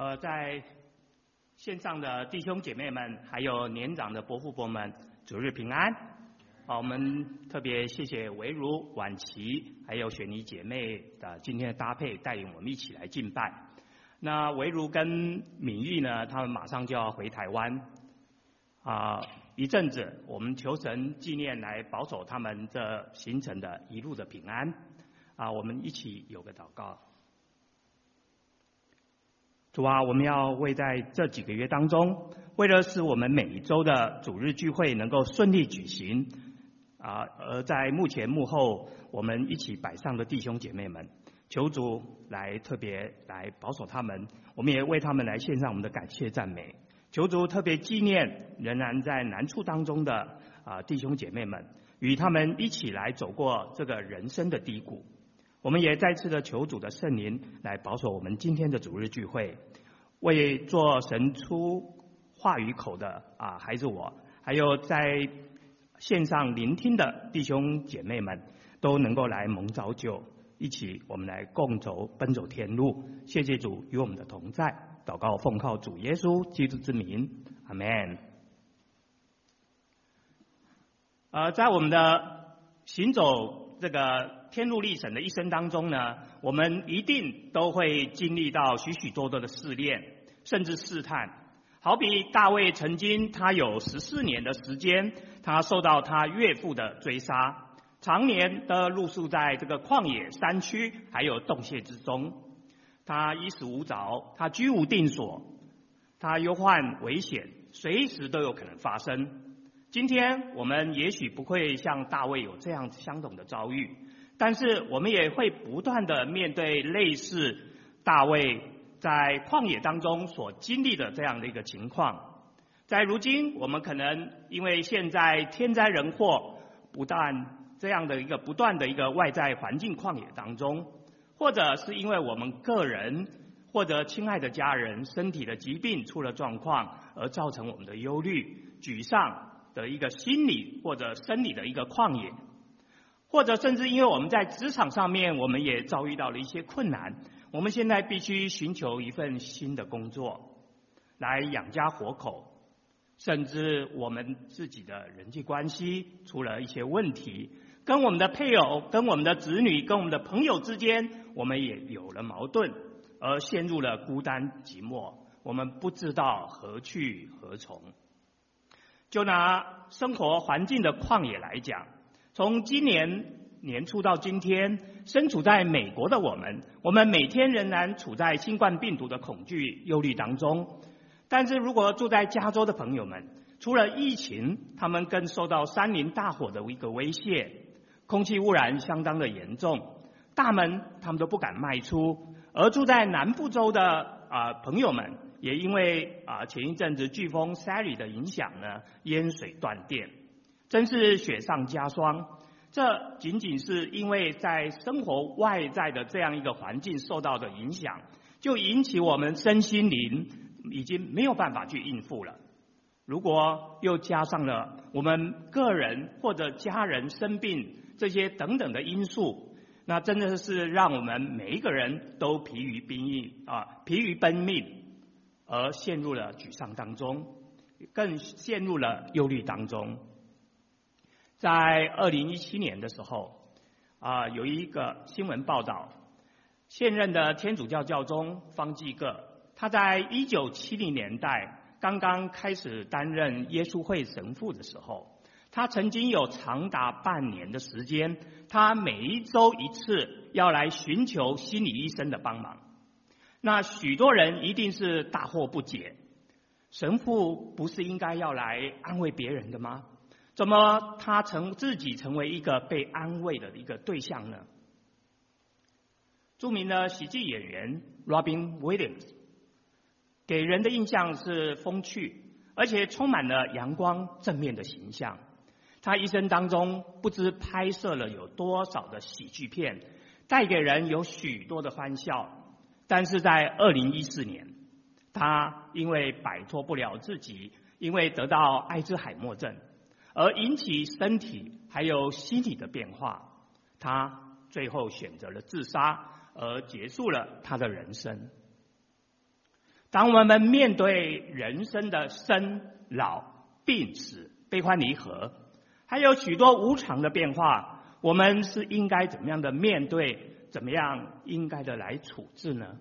呃，在线上的弟兄姐妹们，还有年长的伯父伯们，主日平安。好，我们特别谢谢维如、婉琪，还有雪妮姐妹的今天的搭配，带领我们一起来敬拜。那维如跟敏玉呢，他们马上就要回台湾，啊，一阵子，我们求神纪念来保守他们这行程的一路的平安。啊，我们一起有个祷告。主啊，我们要为在这几个月当中，为了使我们每一周的主日聚会能够顺利举行，啊，而在幕前幕后，我们一起摆上的弟兄姐妹们，求主来特别来保守他们，我们也为他们来献上我们的感谢赞美。求主特别纪念仍然在难处当中的啊弟兄姐妹们，与他们一起来走过这个人生的低谷。我们也再次的求主的圣灵来保守我们今天的主日聚会，为做神出话语口的啊孩子我，还有在线上聆听的弟兄姐妹们，都能够来蒙召就，一起我们来共走奔走天路。谢谢主与我们的同在，祷告奉靠主耶稣基督之名，阿门。呃，在我们的行走这个。天路历程的一生当中呢，我们一定都会经历到许许多多的试炼，甚至试探。好比大卫曾经，他有十四年的时间，他受到他岳父的追杀，常年的露宿在这个旷野山区，还有洞穴之中。他衣食无着，他居无定所，他忧患危险，随时都有可能发生。今天我们也许不会像大卫有这样相同的遭遇。但是我们也会不断的面对类似大卫在旷野当中所经历的这样的一个情况，在如今我们可能因为现在天灾人祸不但这样的一个不断的一个外在环境旷野当中，或者是因为我们个人或者亲爱的家人身体的疾病出了状况而造成我们的忧虑、沮丧的一个心理或者生理的一个旷野。或者甚至因为我们在职场上面，我们也遭遇到了一些困难，我们现在必须寻求一份新的工作，来养家活口，甚至我们自己的人际关系出了一些问题，跟我们的配偶、跟我们的子女、跟我们的朋友之间，我们也有了矛盾，而陷入了孤单寂寞，我们不知道何去何从。就拿生活环境的旷野来讲。从今年年初到今天，身处在美国的我们，我们每天仍然处在新冠病毒的恐惧、忧虑当中。但是如果住在加州的朋友们，除了疫情，他们更受到山林大火的一个威胁，空气污染相当的严重，大门他们都不敢迈出。而住在南部州的啊、朋友们，也因为啊、前一阵子飓风 Sally 的影响呢，淹水断电。真是雪上加霜，这仅仅是因为在生活外在的这样一个环境受到的影响，就引起我们身心灵已经没有办法去应付了。如果又加上了我们个人或者家人生病这些等等的因素，那真的是让我们每一个人都疲于奔命啊，疲于奔命，而陷入了沮丧当中，更陷入了忧虑当中。在二零一七年的时候，啊，有一个新闻报道，现任的天主教教宗方济各，他在一九七零年代刚刚开始担任耶稣会神父的时候，他曾经有长达半年的时间，他每一周一次要来寻求心理医生的帮忙。那许多人一定是大惑不解，神父不是应该要来安慰别人的吗？怎么他成自己成为一个被安慰的一个对象呢？著名的喜剧演员 Robin Williams 给人的印象是风趣，而且充满了阳光正面的形象。他一生当中不知拍摄了有多少的喜剧片，带给人有许多的欢笑。但是在二零一四年，他因为摆脱不了自己，因为得到艾滋海默症。而引起身体还有心理的变化，他最后选择了自杀，而结束了他的人生。当我们面对人生的生老病死、悲欢离合，还有许多无常的变化，我们是应该怎么样的面对？怎么样应该的来处置呢？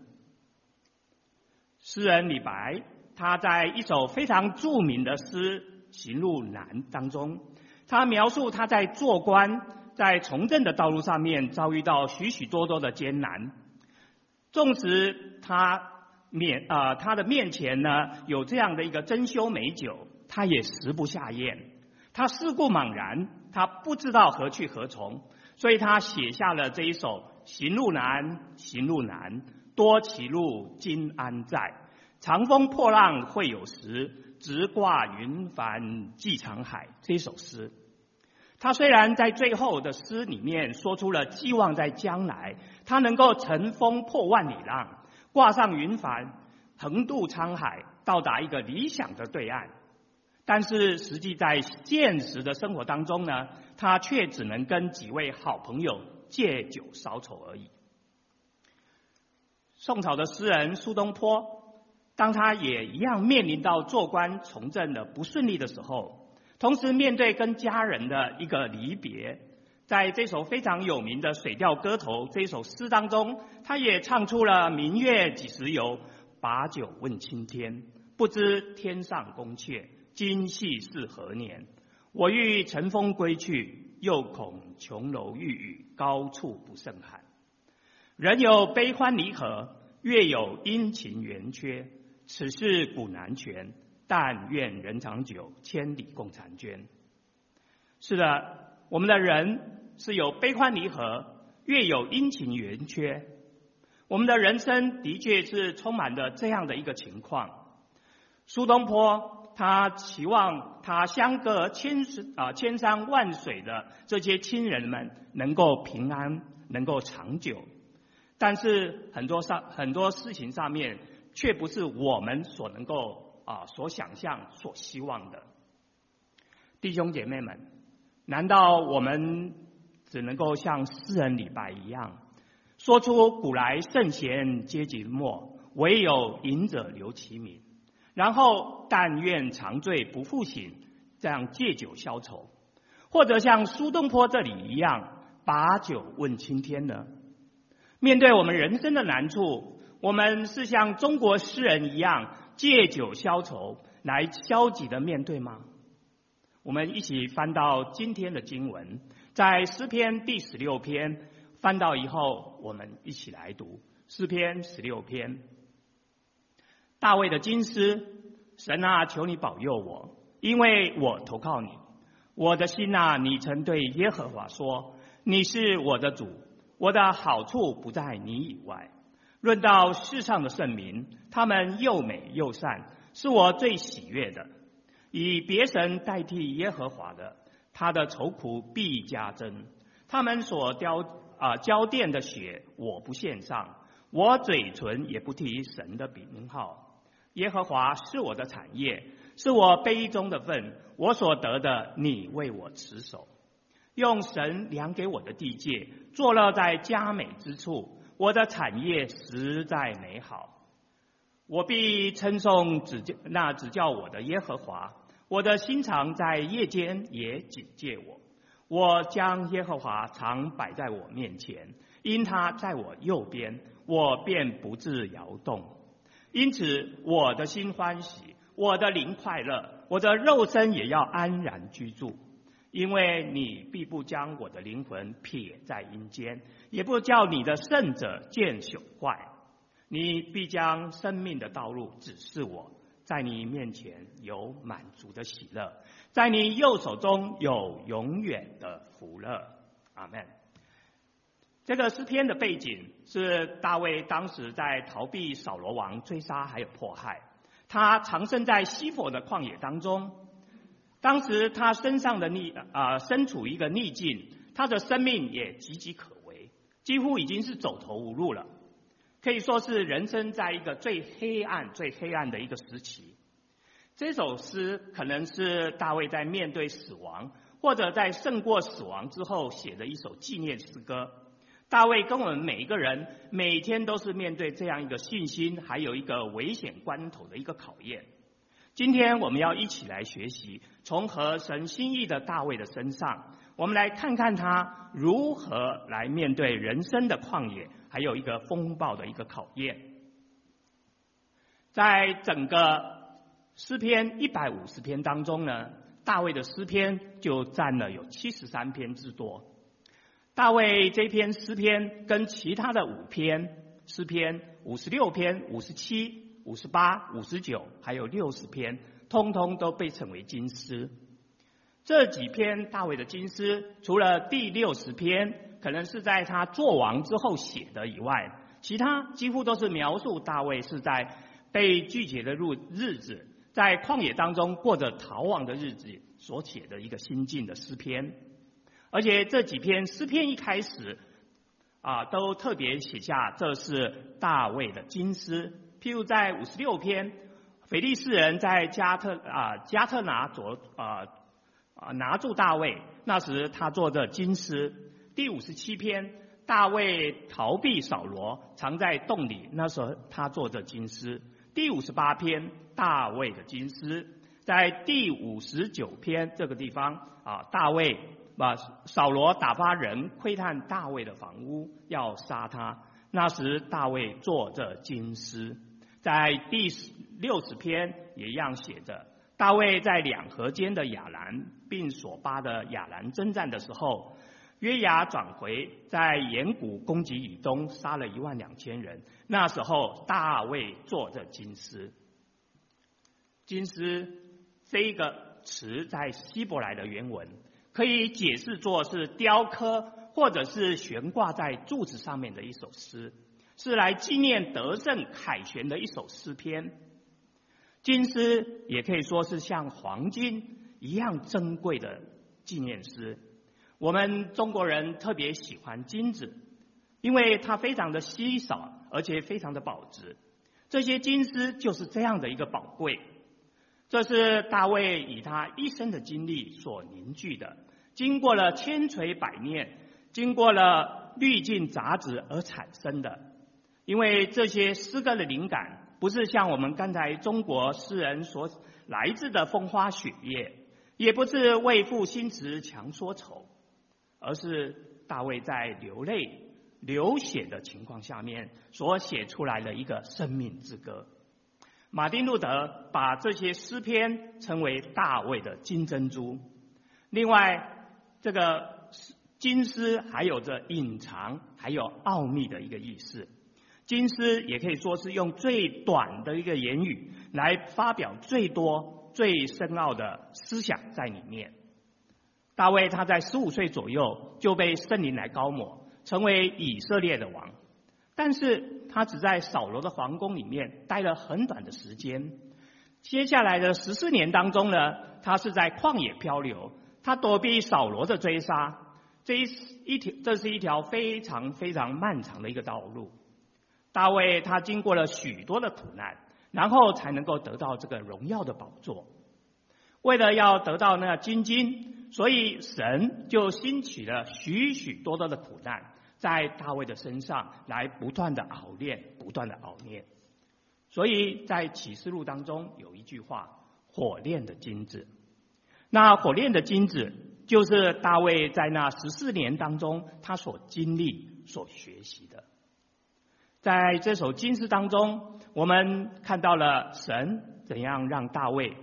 诗人李白，他在一首非常著名的诗《行路难》当中，他描述他在做官、在从政的道路上面遭遇到许许多多的艰难，纵使他面啊、他的面前呢有这样的一个珍馐美酒，他也食不下咽，他世故茫然，他不知道何去何从，所以他写下了这一首。行路难，行路难，多歧路，今安在？长风破浪会有时，直挂云帆济沧海。这首诗，他虽然在最后的诗里面说出了寄望在将来，他能够乘风破万里浪，挂上云帆，横渡沧海，到达一个理想的对岸。但是实际在现实的生活当中呢，他却只能跟几位好朋友。借酒消愁而已。宋朝的诗人苏东坡，当他也一样面临到做官从政的不顺利的时候，同时面对跟家人的一个离别，在这首非常有名的《水调歌头》这首诗当中，他也唱出了“明月几时有，把酒问青天。不知天上宫阙，今夕是何年？我欲乘风归去。”又恐琼楼玉宇，高处不胜寒。人有悲欢离合，月有阴晴圆缺。此事古难全，但愿人长久，千里共婵娟。是的，我们的人是有悲欢离合，月有阴晴圆缺。我们的人生的确是充满了这样的一个情况。苏东坡。他期望他相隔千啊千山万水的这些亲人们能够平安，能够长久，但是很多上很多事情上面却不是我们所能够啊所想象、所希望的。弟兄姐妹们，难道我们只能够像诗人李白一样，说出古来圣贤皆寂寞，惟有饮者留其名？然后，但愿长醉不复醒，这样借酒消愁，或者像苏东坡这里一样，把酒问青天呢？面对我们人生的难处，我们是像中国诗人一样借酒消愁，来消极的面对吗？我们一起翻到今天的经文，在诗篇第十六篇，翻到以后，我们一起来读诗篇十六篇。大卫的金诗，神啊，求你保佑我，因为我投靠你。我的心啊，你曾对耶和华说：“你是我的主，我的好处不在你以外。”论到世上的圣民，他们又美又善，是我最喜悦的。以别神代替耶和华的，他的愁苦必加增。他们所交啊交奠的血，我不献上，我嘴唇也不提神的名号。耶和华是我的产业，是我杯中的分，我所得的，你为我持守。用神量给我的地界，坐落在佳美之处，我的产业实在美好。我必称颂指教那指教我的耶和华，我的心肠在夜间也警戒我。我将耶和华常摆在我面前，因他在我右边，我便不致摇动。因此，我的心欢喜，我的灵快乐，我的肉身也要安然居住，因为你必不将我的灵魂撇在阴间，也不叫你的圣者见朽坏。你必将生命的道路指示我，在你面前有满足的喜乐，在你右手中有永远的福乐。阿门。这个诗篇的背景是大卫当时在逃避扫罗王追杀还有迫害，他藏身在西佛的旷野当中。当时他身上的逆啊、呃、身处一个逆境，他的生命也岌岌可危，几乎已经是走投无路了，可以说是人生在一个最黑暗、最黑暗的一个时期。这首诗可能是大卫在面对死亡，或者在胜过死亡之后写的一首纪念诗歌。大卫跟我们每一个人每天都是面对这样一个信心，还有一个危险关头的一个考验。今天我们要一起来学习，从合神心意的大卫的身上，我们来看看他如何来面对人生的旷野，还有一个风暴的一个考验。在整个诗篇一百五十篇当中呢，大卫的诗篇就占了有七十三篇之多。大卫这篇诗篇跟其他的五篇诗篇，五十六篇、五十七、五十八、五十九，还有六十篇，通通都被称为金诗。这几篇大卫的金诗，除了第六十篇可能是在他做王之后写的以外，其他几乎都是描述大卫是在被拒绝的日日子，在旷野当中过着逃亡的日子所写的一个心境的诗篇。而且这几篇诗篇一开始，啊，都特别写下这是大卫的金诗。譬如在五十六篇，腓利士人在加特啊加特拿左啊啊拿住大卫，那时他做的金诗。第五十七篇，大卫逃避扫罗，藏在洞里，那时候他做的金诗。第五十八篇，大卫的金诗。在第五十九篇这个地方啊，大卫。把扫罗打发人窥探大卫的房屋，要杀他。那时大卫作这金诗，在第六十篇也一样写着：大卫在两河间的亚兰，并所巴的亚兰征战的时候，约押转回，在盐谷攻击以东，杀了一万两千人。那时候大卫作这金诗。金诗这个词在希伯来的原文。可以解释作是雕刻或者是悬挂在柱子上面的一首诗，是来纪念德胜凯旋的一首诗篇。金诗也可以说是像黄金一样珍贵的纪念诗。我们中国人特别喜欢金子，因为它非常的稀少，而且非常的保值。这些金丝就是这样的一个宝贵。这是大卫以他一生的经历所凝聚的。经过了千锤百炼，经过了滤镜杂质而产生的。因为这些诗歌的灵感，不是像我们刚才中国诗人所来自的风花雪月，也不是为赋新词强说愁，而是大卫在流泪流血的情况下面所写出来的一个生命之歌。马丁路德把这些诗篇称为大卫的金珍珠。另外，这个金丝还有着隐藏还有奥秘的一个意思，金丝也可以说是用最短的一个言语来发表最多最深奥的思想在里面。大卫他在十五岁左右就被圣灵来膏抹，成为以色列的王，但是他只在扫罗的皇宫里面待了很短的时间，接下来的十四年当中呢，他是在旷野漂流。他躲避扫罗的追杀，这一一条，这是一条非常非常漫长的一个道路。大卫他经过了许多的苦难，然后才能够得到这个荣耀的宝座。为了要得到那金金，所以神就兴起了许许多多的苦难，在大卫的身上来不断的熬炼，不断的熬炼。所以在启示录当中有一句话：火炼的金子。那火炼的金子，就是大卫在那十四年当中他所经历、所学习的。在这首金诗当中，我们看到了神怎样让大卫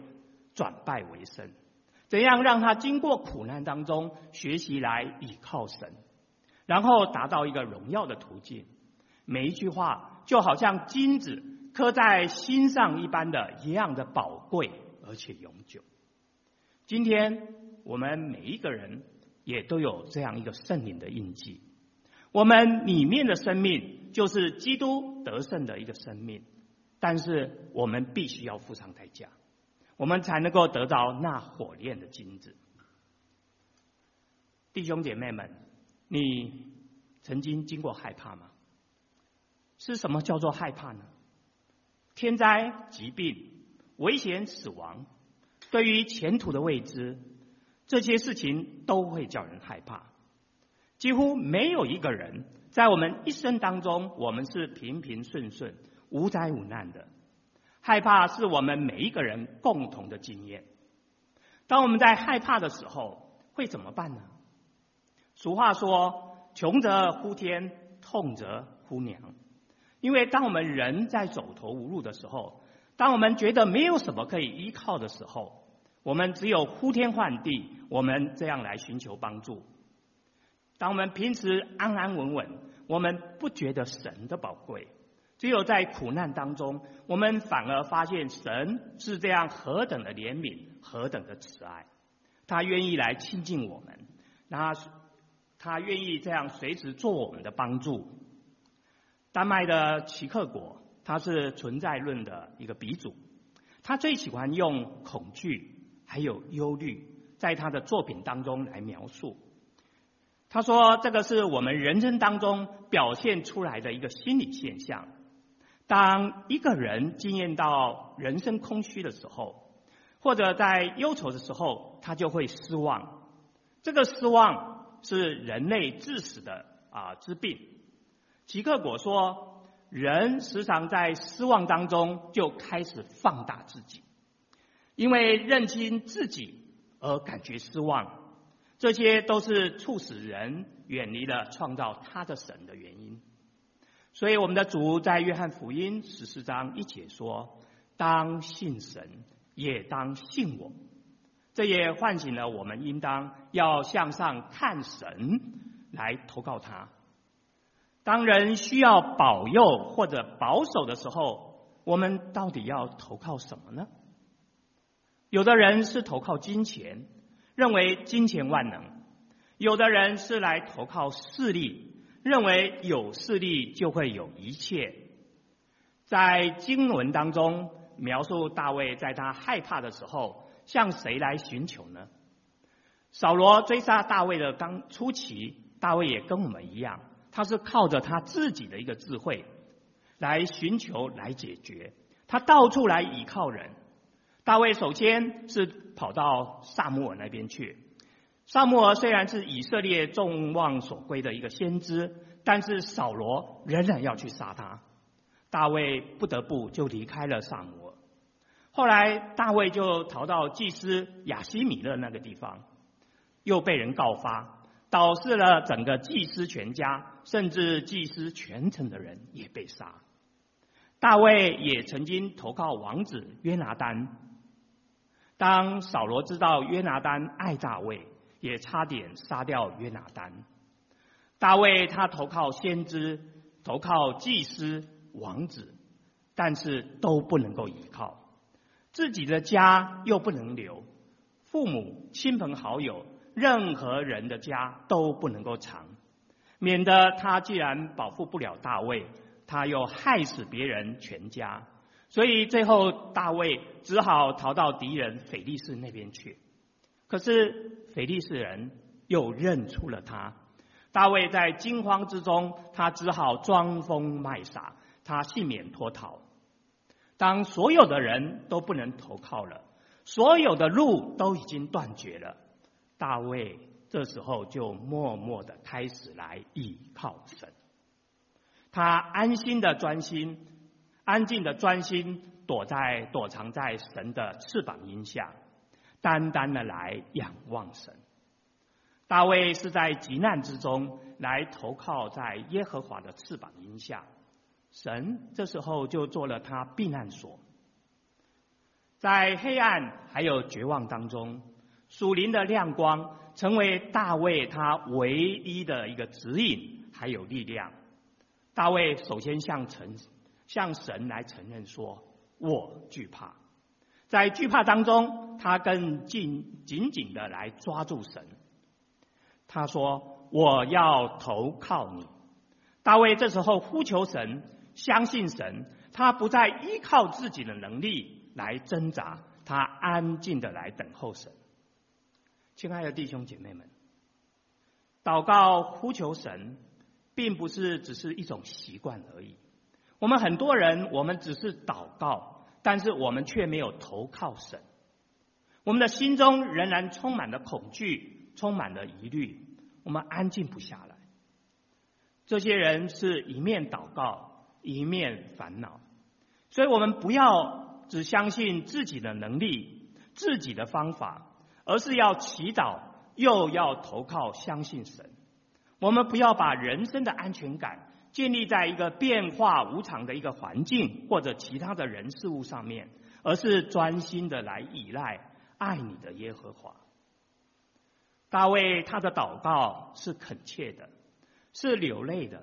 转败为胜，怎样让他经过苦难当中学习来倚靠神，然后达到一个荣耀的途径。每一句话就好像金子刻在心上一般的一样的宝贵，而且永久。今天我们每一个人也都有这样一个圣灵的印记，我们里面的生命就是基督得胜的一个生命，但是我们必须要付上代价，我们才能够得到那火炼的金子。弟兄姐妹们，你曾经经过害怕吗？是什么叫做害怕呢？天灾、疾病、危险、死亡。对于前途的未知，这些事情都会叫人害怕。几乎没有一个人在我们一生当中，我们是平平顺顺、无灾无难的。害怕是我们每一个人共同的经验。当我们在害怕的时候，会怎么办呢？俗话说：“穷则呼天，痛则呼娘。”因为当我们人在走投无路的时候，当我们觉得没有什么可以依靠的时候，我们只有呼天唤地，我们这样来寻求帮助。当我们平时安安稳稳，我们不觉得神的宝贵；只有在苦难当中，我们反而发现神是这样何等的怜悯，何等的慈爱。他愿意来亲近我们，他他愿意这样随时做我们的帮助。丹麦的奇克果，他是存在论的一个鼻祖，他最喜欢用恐惧。还有忧虑，在他的作品当中来描述。他说：“这个是我们人生当中表现出来的一个心理现象。当一个人经验到人生空虚的时候，或者在忧愁的时候，他就会失望。这个失望是人类致死的啊之病。”齐克果说：“人时常在失望当中就开始放大自己。”因为认清自己而感觉失望，这些都是促使人远离了创造他的神的原因。所以，我们的主在约翰福音十四章一节说：“当信神，也当信我。”这也唤醒了我们，应当要向上看神，来投靠他。当人需要保佑或者保守的时候，我们到底要投靠什么呢？有的人是投靠金钱，认为金钱万能；有的人是来投靠势力，认为有势力就会有一切。在经文当中描述大卫在他害怕的时候，向谁来寻求呢？扫罗追杀大卫的刚初期，大卫也跟我们一样，他是靠着他自己的一个智慧来寻求、来解决，他到处来倚靠人。大卫首先是跑到撒母耳那边去。撒母耳虽然是以色列众望所归的一个先知，但是扫罗仍然要去杀他。大卫不得不就离开了撒母耳。后来大卫就逃到祭司亚希米勒那个地方，又被人告发，导致了整个祭司全家，甚至祭司全城的人也被杀。大卫也曾经投靠王子约拿单。当扫罗知道约拿单爱大卫，也差点杀掉约拿单。大卫他投靠先知，投靠祭司、王子，但是都不能够依靠，自己的家又不能留，父母、亲朋好友，任何人的家都不能够藏，免得他既然保护不了大卫，他又害死别人全家。所以最后，大卫只好逃到敌人非利士那边去。可是非利士人又认出了他，大卫在惊慌之中，他只好装疯卖傻，他幸免脱逃。当所有的人都不能投靠了，所有的路都已经断绝了，大卫这时候就默默的开始来倚靠神，他安心的专心。安静的专心躲在躲藏在神的翅膀荫下，单单的来仰望神。大卫是在急难之中来投靠在耶和华的翅膀荫下，神这时候就做了他避难所。在黑暗还有绝望当中，属灵的亮光成为大卫他唯一的一个指引还有力量。大卫首先向神。向神来承认说：“我惧怕。”在惧怕当中，他更紧紧紧的来抓住神。他说：“我要投靠你。”大卫这时候呼求神，相信神，他不再依靠自己的能力来挣扎，他安静的来等候神。亲爱的弟兄姐妹们，祷告呼求神，并不是只是一种习惯而已。我们很多人，我们只是祷告，但是我们却没有投靠神。我们的心中仍然充满了恐惧，充满了疑虑，我们安静不下来。这些人是一面祷告，一面烦恼。所以我们不要只相信自己的能力、自己的方法，而是要祈祷，又要投靠相信神。我们不要把人生的安全感建立在一个变化无常的一个环境或者其他的人事物上面，而是专心的来依赖爱你的耶和华。大卫他的祷告是恳切的，是流泪的，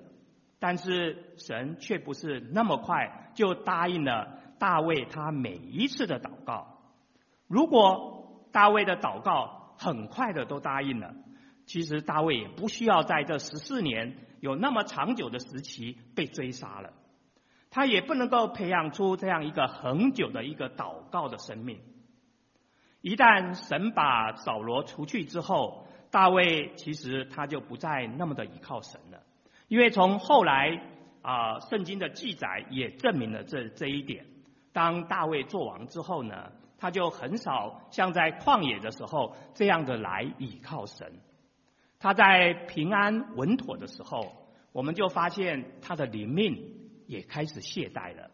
但是神却不是那么快就答应了大卫他每一次的祷告。如果大卫的祷告很快的都答应了，其实大卫也不需要在这十四年有那么长久的时期被追杀了，他也不能够培养出这样一个恒久的一个祷告的生命。一旦神把扫罗除去之后，大卫其实他就不再那么的依靠神了，因为从后来啊圣经的记载也证明了这这一点。当大卫做王之后呢，他就很少像在旷野的时候这样的来倚靠神。他在平安稳妥的时候，我们就发现他的灵命也开始懈怠了。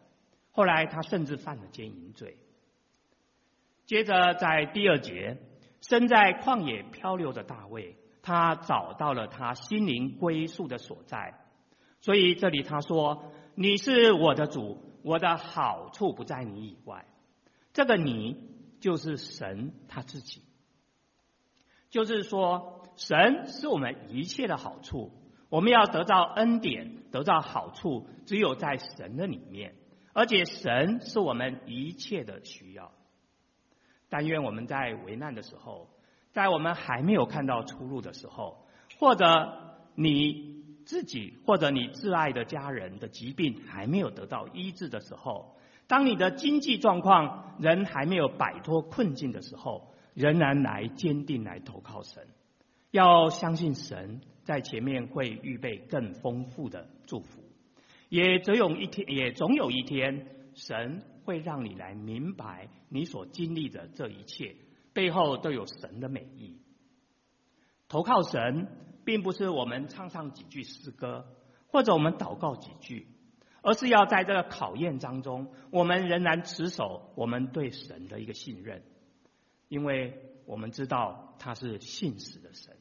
后来他甚至犯了奸淫罪。接着在第二节，身在旷野漂流的大卫，他找到了他心灵归宿的所在。所以这里他说：“你是我的主，我的好处不在你以外。”这个“你”就是神他自己，就是说。神是我们一切的好处，我们要得到恩典，得到好处，只有在神的里面，而且神是我们一切的需要。但愿我们在危难的时候，在我们还没有看到出路的时候，或者你自己或者你挚爱的家人的疾病还没有得到医治的时候，当你的经济状况人还没有摆脱困境的时候，仍然来坚定来投靠神。要相信神在前面会预备更丰富的祝福，也总有一天，也总有一天，神会让你来明白你所经历的这一切背后都有神的美意。投靠神，并不是我们唱唱几句诗歌，或者我们祷告几句，而是要在这个考验当中，我们仍然持守我们对神的一个信任，因为我们知道他是信实的神。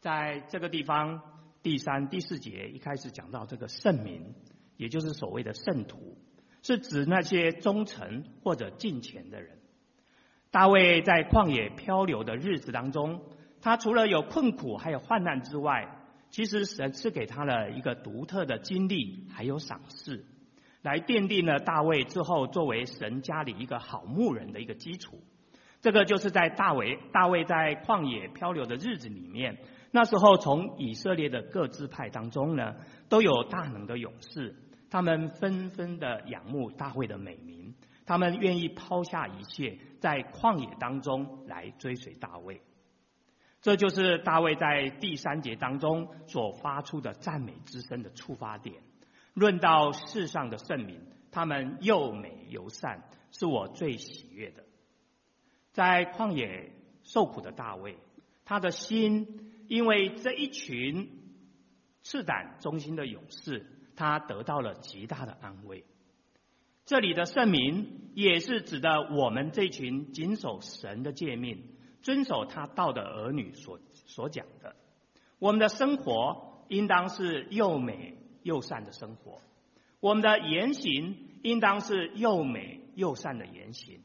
在这个地方，第三、第四节一开始讲到这个圣民，也就是所谓的圣徒，是指那些忠诚或者敬虔的人。大卫在旷野漂流的日子当中，他除了有困苦还有患难之外，其实神赐给他了一个独特的经历，还有赏赐，来奠定了大卫之后作为神家里一个好牧人的一个基础。这个就是在大卫大卫在旷野漂流的日子里面。那时候，从以色列的各支派当中呢，都有大能的勇士，他们纷纷的仰慕大卫的美名，他们愿意抛下一切，在旷野当中来追随大卫。这就是大卫在第三节当中所发出的赞美之声的出发点。论到世上的圣民，他们又美又善，是我最喜悦的。在旷野受苦的大卫，他的心。因为这一群赤胆忠心的勇士，他得到了极大的安慰。这里的圣民也是指的我们这群谨守神的诫命、遵守他道的儿女所所讲的。我们的生活应当是又美又善的生活，我们的言行应当是又美又善的言行，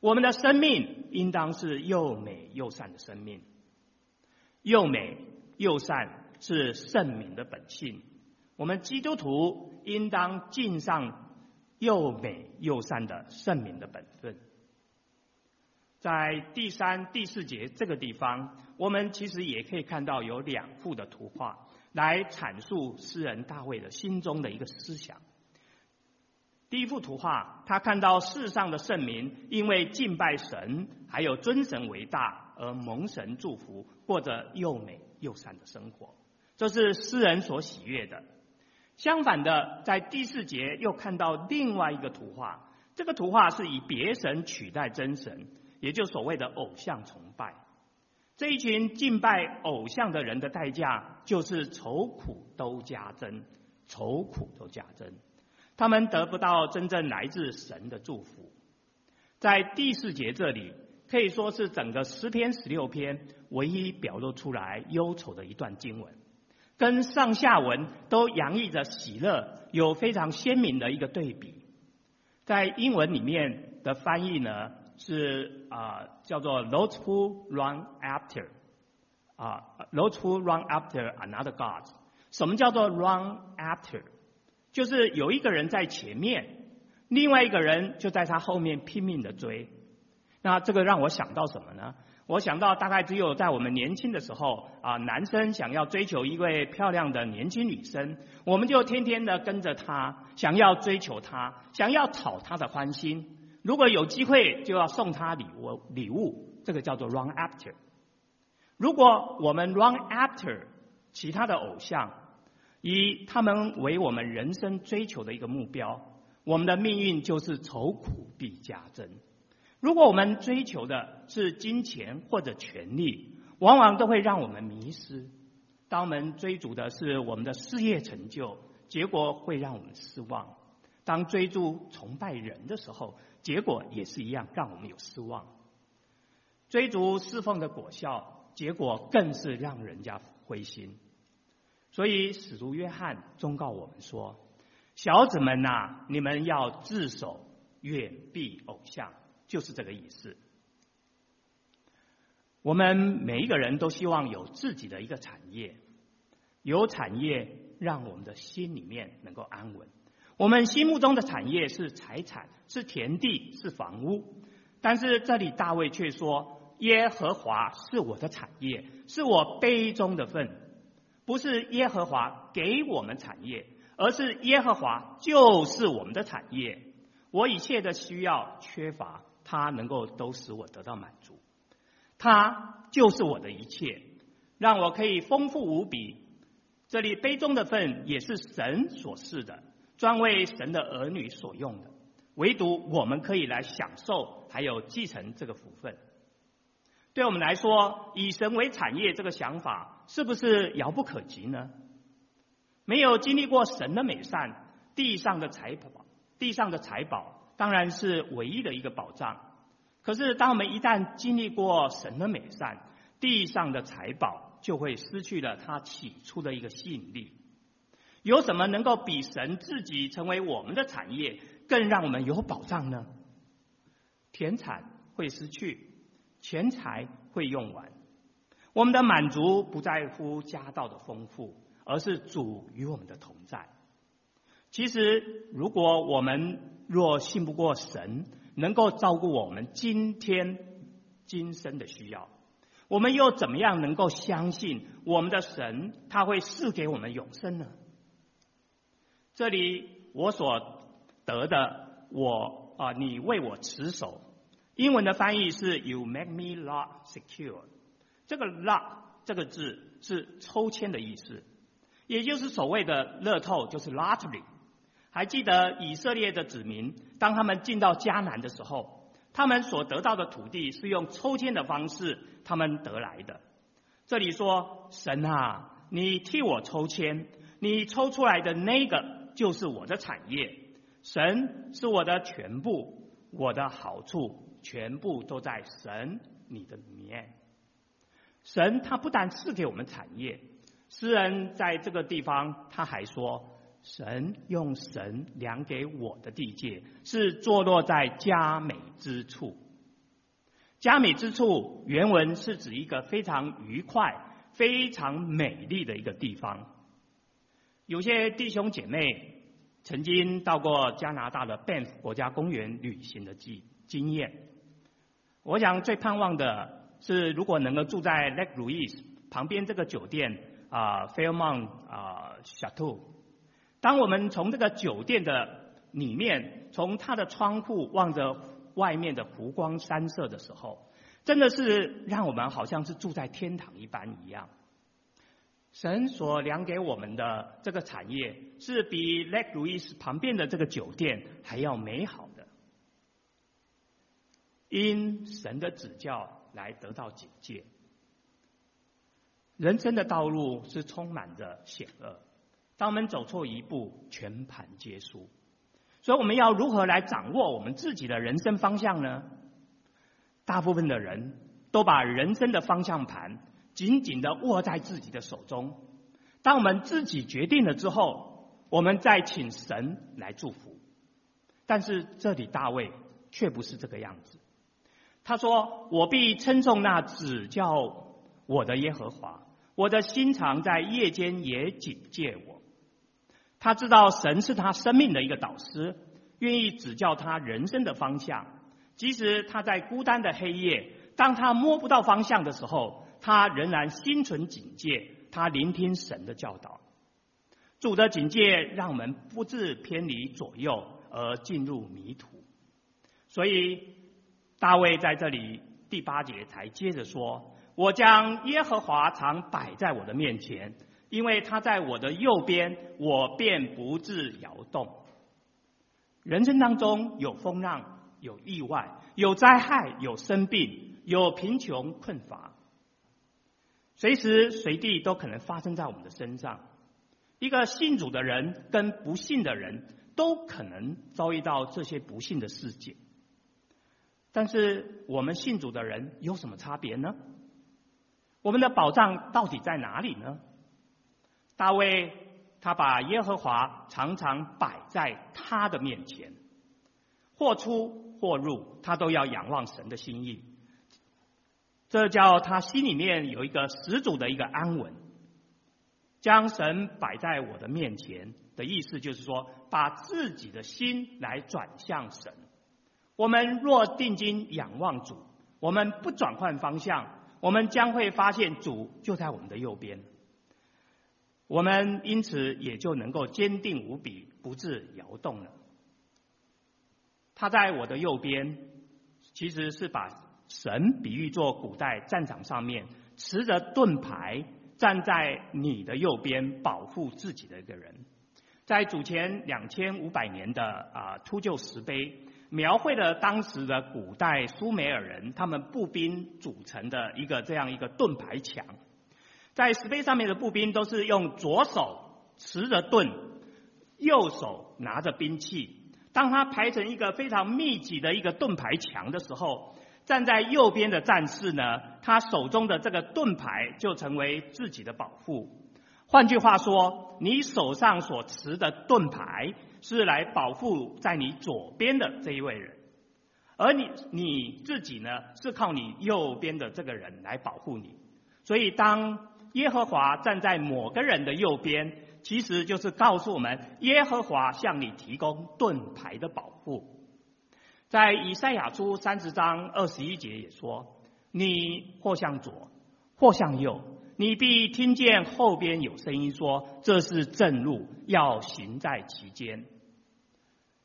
我们的生命应当是又美又善的生命。又美又善是圣明的本性，我们基督徒应当尽上又美又善的圣明的本分。在第三、第四节这个地方，我们其实也可以看到有两幅的图画来阐述诗人大卫的心中的一个思想。第一幅图画，他看到世上的圣民因为敬拜神，还有尊神为大而蒙神祝福，过着又美又善的生活，这是诗人所喜悦的。相反的，在第四节又看到另外一个图画，这个图画是以别神取代真神，也就所谓的偶像崇拜。这一群敬拜偶像的人的代价，就是愁苦都加增，愁苦都加增。他们得不到真正来自神的祝福。在第四节这里，可以说是整个十篇十六篇唯一表露出来忧愁的一段经文，跟上下文都洋溢着喜乐，有非常鲜明的一个对比。在英文里面的翻译呢？是啊、叫做 those who run after 啊、those who run after another god。什么叫做 run after？就是有一个人在前面，另外一个人就在他后面拼命的追。那这个让我想到什么呢？我想到大概只有在我们年轻的时候啊、男生想要追求一位漂亮的年轻女生，我们就天天的跟着她，想要追求她，想要讨她的欢心。如果有机会，就要送他礼物，礼物这个叫做 run after。如果我们 run after 其他的偶像，以他们为我们人生追求的一个目标，我们的命运就是愁苦必加增。如果我们追求的是金钱或者权力，往往都会让我们迷失。当我们追逐的是我们的事业成就，结果会让我们失望。当追逐崇拜人的时候，结果也是一样，让我们有失望。追逐侍奉的果效，结果更是让人家灰心。所以使徒约翰忠告我们说：“小子们呐，你们要自守，远避偶像。”就是这个意思。我们每一个人都希望有自己的一个产业，有产业让我们的心里面能够安稳。我们心目中的产业是财产，是田地，是房屋。但是这里大卫却说：“耶和华是我的产业，是我杯中的分。不是耶和华给我们产业，而是耶和华就是我们的产业。我一切的需要缺乏，他能够都使我得到满足。他就是我的一切，让我可以丰富无比。这里杯中的分也是神所赐的。”专为神的儿女所用的，唯独我们可以来享受，还有继承这个福分。对我们来说，以神为产业这个想法，是不是遥不可及呢？没有经历过神的美善，地上的财宝，地上的财宝当然是唯一的一个保障。可是，当我们一旦经历过神的美善，地上的财宝就会失去了它起初的一个吸引力。有什么能够比神自己成为我们的产业更让我们有保障呢？田产会失去，钱财会用完，我们的满足不在乎家道的丰富，而是主与我们的同在。其实，如果我们若信不过神，能够照顾我们今天今生的需要，我们又怎么样能够相信我们的神他会赐给我们永生呢？这里我所得的，我啊，你为我持守。英文的翻译是 “You make me lock secure”。这个 “lock” 这个字是抽签的意思，也就是所谓的乐透，就是 lottery。还记得以色列的子民，当他们进到迦南的时候，他们所得到的土地是用抽签的方式他们得来的。这里说：“神啊，你替我抽签，你抽出来的那个。”就是我的产业，神是我的全部，我的好处全部都在神你的里面。神他不但赐给我们产业，诗人在这个地方他还说，神用神量给我的地界是坐落在佳美之处。佳美之处原文是指一个非常愉快、非常美丽的一个地方。有些弟兄姐妹曾经到过加拿大的 Banff 国家公园旅行的经经验，我想最盼望的是，如果能够住在 Lake Louise 旁边这个酒店啊，Fairmont 啊 Chateau。当我们从这个酒店的里面，从它的窗户望着外面的湖光山色的时候，真的是让我们好像是住在天堂一般一样。神所量给我们的这个产业，是比 Lake Louis 旁边的这个酒店还要美好的。因神的指教来得到警戒，人生的道路是充满着险恶，当我们走错一步，全盘皆输。所以我们要如何来掌握我们自己的人生方向呢？大部分的人都把人生的方向盘紧紧的握在自己的手中。当我们自己决定了之后，我们再请神来祝福。但是这里大卫却不是这个样子。他说：“我必称颂那指教我的耶和华，我的心肠在夜间也警戒我。”他知道神是他生命的一个导师，愿意指教他人生的方向。即使他在孤单的黑夜，当他摸不到方向的时候，他仍然心存警戒，他聆听神的教导。主的警戒让我们不致偏离左右而进入迷途。所以大卫在这里第八节才接着说：“我将耶和华常摆在我的面前。”因为他在我的右边，我便不致摇动。人生当中有风浪，有意外，有灾害，有生病，有贫穷困乏，随时随地都可能发生在我们的身上。一个信主的人跟不信的人都可能遭遇到这些不幸的事件。但是我们信主的人有什么差别呢？我们的保障到底在哪里呢？大卫他把耶和华常常摆在他的面前，或出或入，他都要仰望神的心意。这叫他心里面有一个十足的一个安稳。将神摆在我的面前的意思，就是说，把自己的心来转向神。我们若定睛仰望主，我们不转换方向，我们将会发现主就在我们的右边。我们因此也就能够坚定无比，不致摇动了。他在我的右边，其实是把神比喻作古代战场上面持着盾牌站在你的右边，保护自己的一个人。在主前两千五百年的啊秃鹫石碑，描绘了当时的古代苏美尔人他们步兵组成的一个这样一个盾牌墙。在石碑上面的步兵都是用左手持着盾，右手拿着兵器。当他排成一个非常密集的一个盾牌墙的时候，站在右边的战士呢，他手中的这个盾牌就成为自己的保护。换句话说，你手上所持的盾牌是来保护在你左边的这一位人，而你你自己呢，是靠你右边的这个人来保护你。所以当耶和华站在某个人的右边，其实就是告诉我们，耶和华向你提供盾牌的保护。在以赛亚书三十章二十一节也说：“你或向左，或向右，你必听见后边有声音说：这是正路，要行在其间。”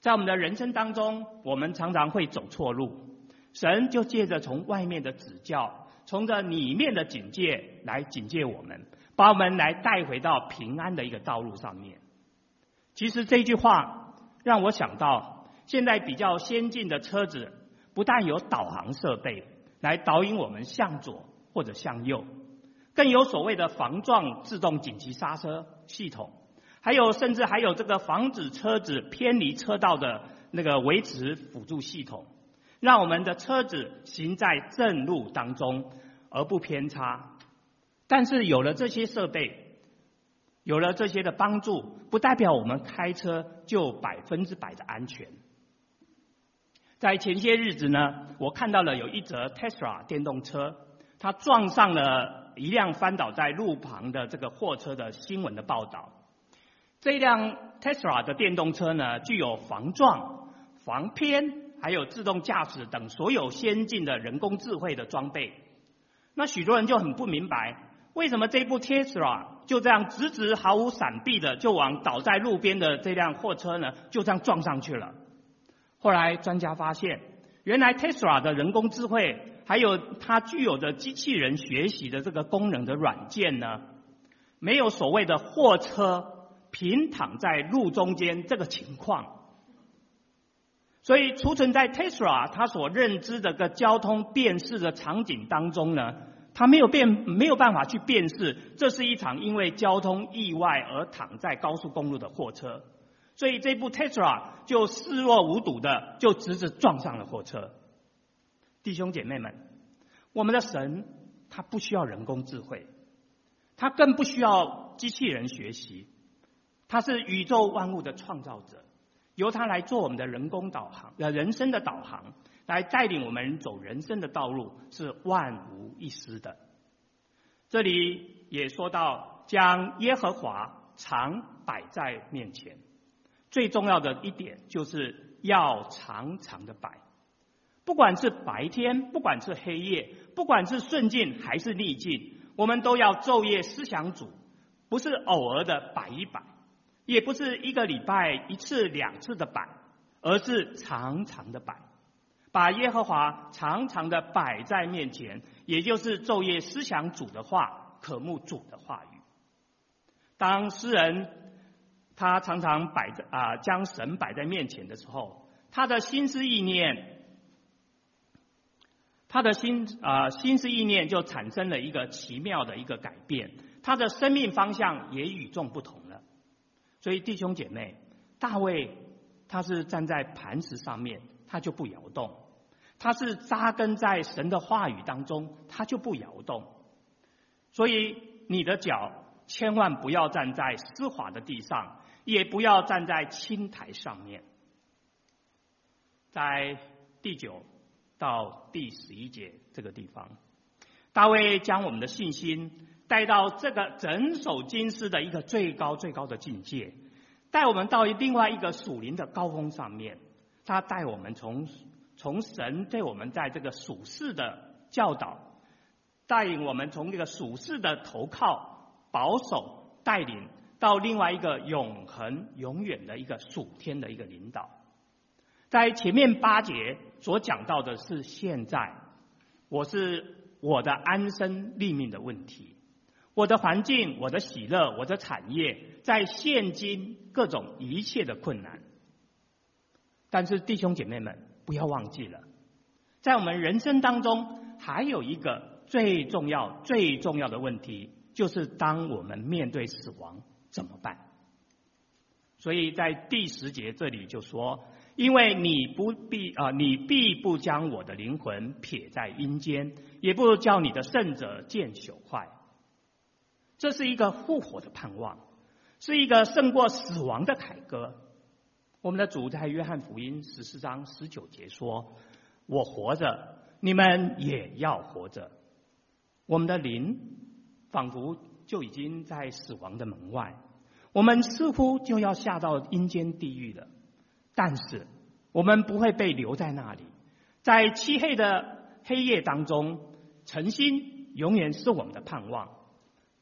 在我们的人生当中，我们常常会走错路，神就借着从外面的指教。从这里面的警戒来警戒我们，把我们来带回到平安的一个道路上面。其实这句话让我想到，现在比较先进的车子不但有导航设备来导引我们向左或者向右，更有所谓的防撞自动紧急刹车系统，还有甚至还有这个防止车子偏离车道的那个维持辅助系统。让我们的车子行在正路当中，而不偏差。但是有了这些设备，有了这些的帮助，不代表我们开车就百分之百的安全。在前些日子呢，我看到了有一则 Tesla 电动车，它撞上了一辆翻倒在路旁的这个货车的新闻的报道。这辆 Tesla 的电动车呢，具有防撞、防偏。还有自动驾驶等所有先进的人工智慧的装备，那许多人就很不明白，为什么这部 Tesla 就这样直直毫无闪避的就往倒在路边的这辆货车呢，就这样撞上去了。后来专家发现，原来 Tesla 的人工智慧，还有它具有的机器人学习的这个功能的软件呢，没有所谓的货车平躺在路中间这个情况。所以，储存在 Tesla 它所认知的个交通辨识的场景当中呢，他没有辨没有办法去辨识，这是一场因为交通意外而躺在高速公路的货车，所以这部 Tesla 就视若无睹的就直直撞上了货车。弟兄姐妹们，我们的神他不需要人工智慧，他更不需要机器人学习，他是宇宙万物的创造者，由他来做我们的人工导航，人生的导航，来带领我们走人生的道路，是万无一失的。这里也说到，将耶和华常摆在面前，最重要的一点就是要常常的摆。不管是白天，不管是黑夜，不管是顺境还是逆境，我们都要昼夜思想主，不是偶尔的摆一摆，也不是一个礼拜一次两次的摆，而是常常的摆，把耶和华常常的摆在面前，也就是昼夜思想主的话，渴慕主的话语。当诗人他常常摆在啊，将神摆在面前的时候，他的心思意念。他的心啊、心思意念就产生了一个奇妙的一个改变，他的生命方向也与众不同了。所以弟兄姐妹，大卫他是站在磐石上面，他就不摇动；他是扎根在神的话语当中，他就不摇动。所以你的脚千万不要站在湿滑的地上，也不要站在青苔上面。在第九。到第十一节这个地方，大卫将我们的信心带到这个整首经诗的一个最高最高的境界，带我们到另外一个属灵的高峰上面。他带我们从从神对我们在这个属世的教导，带领我们从这个属世的投靠、保守、带领，到另外一个永恒、永远的一个属天的一个领导。在前面八节所讲到的是现在，我是我的安身立命的问题，我的环境、我的喜乐、我的产业，在现今各种一切的困难。但是弟兄姐妹们，不要忘记了，在我们人生当中，还有一个最重要、最重要的问题，就是当我们面对死亡怎么办？所以在第十节这里就说。因为你不必啊，你必不将我的灵魂撇在阴间，也不叫你的圣者见朽坏。这是一个复活的盼望，是一个胜过死亡的凯歌。我们的主在约翰福音十四章十九节说：“我活着，你们也要活着。”我们的灵仿佛就已经在死亡的门外，我们似乎就要下到阴间地狱了。但是，我们不会被留在那里，在漆黑的黑夜当中，诚心永远是我们的盼望。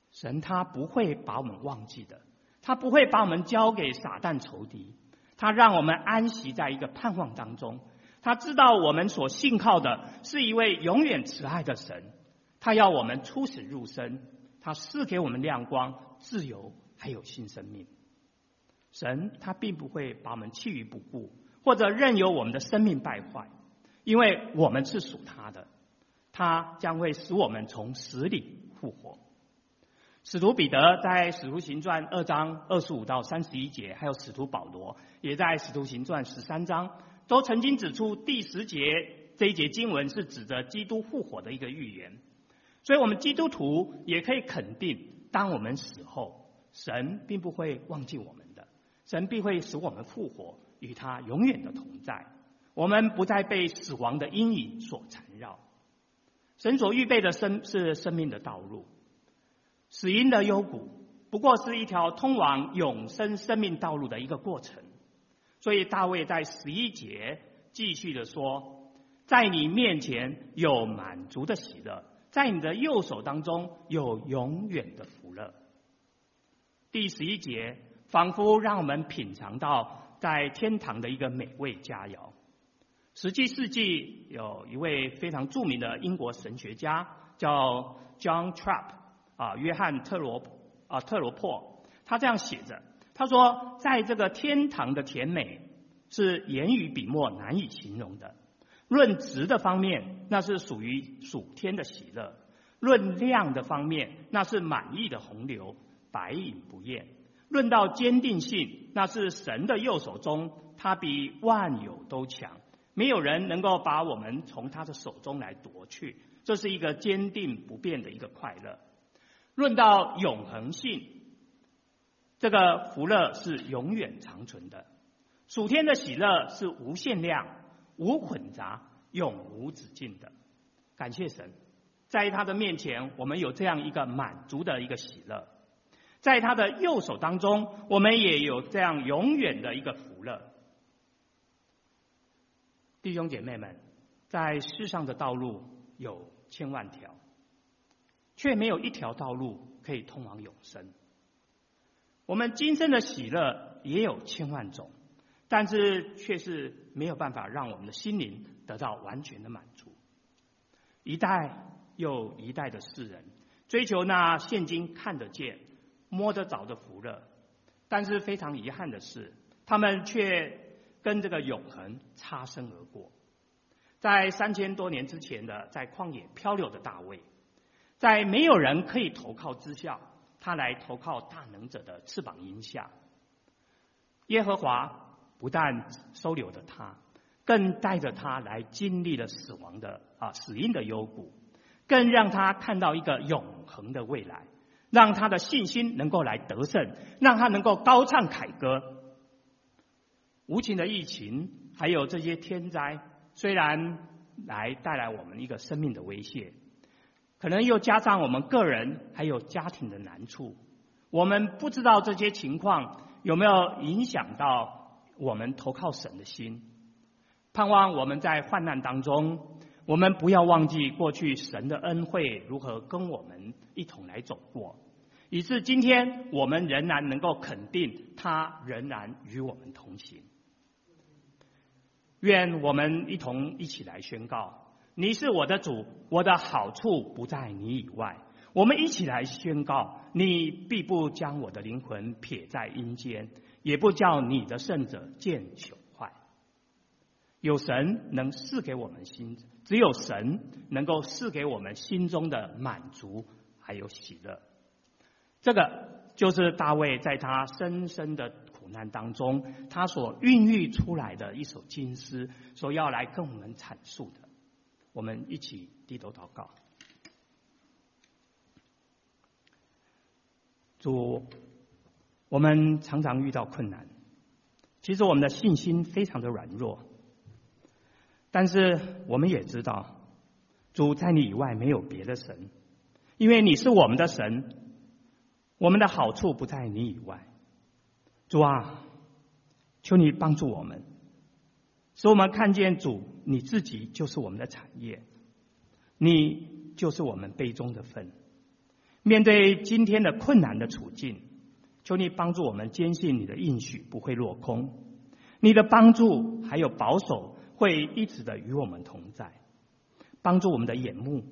神他不会把我们忘记的，他不会把我们交给撒旦仇敌，他让我们安息在一个盼望当中。他知道我们所信靠的是一位永远慈爱的神，他要我们出死入生，他赐给我们亮光、自由，还有新生命。神他并不会把我们弃于不顾，或者任由我们的生命败坏，因为我们是属他的，他将会使我们从死里复活。使徒彼得在《使徒行传》二章二十五到三十一节，还有使徒保罗也在《使徒行传》十三章，都曾经指出第十节这一节经文是指着基督复活的一个预言。所以，我们基督徒也可以肯定，当我们死后，神并不会忘记我们的。神必会使我们复活，与他永远的同在。我们不再被死亡的阴影所缠绕。神所预备的生是生命的道路，死荫的幽谷不过是一条通往永生生命道路的一个过程。所以大卫在十一节继续的说：“在你面前有满足的喜乐，在你的右手当中有永远的福乐。”第十一节。仿佛让我们品尝到在天堂的一个美味佳肴。十七世纪有一位非常著名的英国神学家叫 John Trapp 啊，约翰特罗啊特罗珀，他这样写着：他说，在这个天堂的甜美是言语笔墨难以形容的。论值的方面，那是属于属天的喜乐；论量的方面，那是满意的洪流，百饮不厌；论到坚定性，那是神的右手中，他比万有都强，没有人能够把我们从他的手中来夺去。这是一个坚定不变的一个快乐。论到永恒性，这个福乐是永远长存的。属天的喜乐是无限量、无混杂、永无止境的。感谢神，在他的面前，我们有这样一个满足的一个喜乐；在他的右手当中，我们也有这样永远的一个福乐。弟兄姐妹们，在世上的道路有千万条，却没有一条道路可以通往永生。我们今生的喜乐也有千万种。但是却是没有办法让我们的心灵得到完全的满足。一代又一代的世人追求那现今看得见、摸得着的福乐，但是非常遗憾的是，他们却跟这个永恒擦身而过。在三千多年之前的在旷野漂流的大卫，在没有人可以投靠之下，他来投靠大能者的翅膀荫下，耶和华。不但收留了他，更带着他来经历了死亡的啊死荫的幽谷，更让他看到一个永恒的未来，让他的信心能够来得胜，让他能够高唱凯歌。无情的疫情还有这些天灾，虽然来带来我们一个生命的威胁，可能又加上我们个人还有家庭的难处，我们不知道这些情况有没有影响到。我们投靠神的心，盼望我们在患难当中，我们不要忘记过去神的恩惠如何跟我们一同来走过，以致今天我们仍然能够肯定他仍然与我们同行。愿我们一同一起来宣告：你是我的主，我的好处不在你以外。我们一起来宣告：你必不将我的灵魂撇在阴间。也不叫你的圣者见朽坏。有神能赐给我们心，只有神能够赐给我们心中的满足还有喜乐。这个就是大卫在他深深的苦难当中，他所孕育出来的一首金诗，所要来跟我们阐述的。我们一起低头祷告，主。我们常常遇到困难，其实我们的信心非常的软弱，但是我们也知道，主在你以外没有别的神，因为你是我们的神，我们的好处不在你以外。主啊，求你帮助我们，使我们看见主你自己就是我们的产业，你就是我们杯中的分。面对今天的困难的处境。求你帮助我们坚信你的应许不会落空，你的帮助还有保守会一直的与我们同在，帮助我们的眼目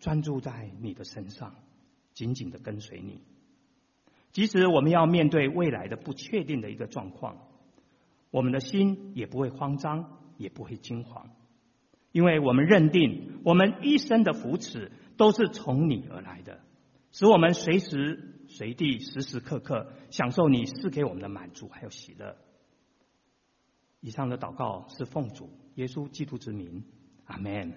专注在你的身上，紧紧的跟随你。即使我们要面对未来的不确定的一个状况，我们的心也不会慌张，也不会惊慌，因为我们认定我们一生的扶持都是从你而来的，使我们随时。随地时时刻刻享受你赐给我们的满足还有喜乐。以上的祷告是奉主耶稣基督之名，阿门。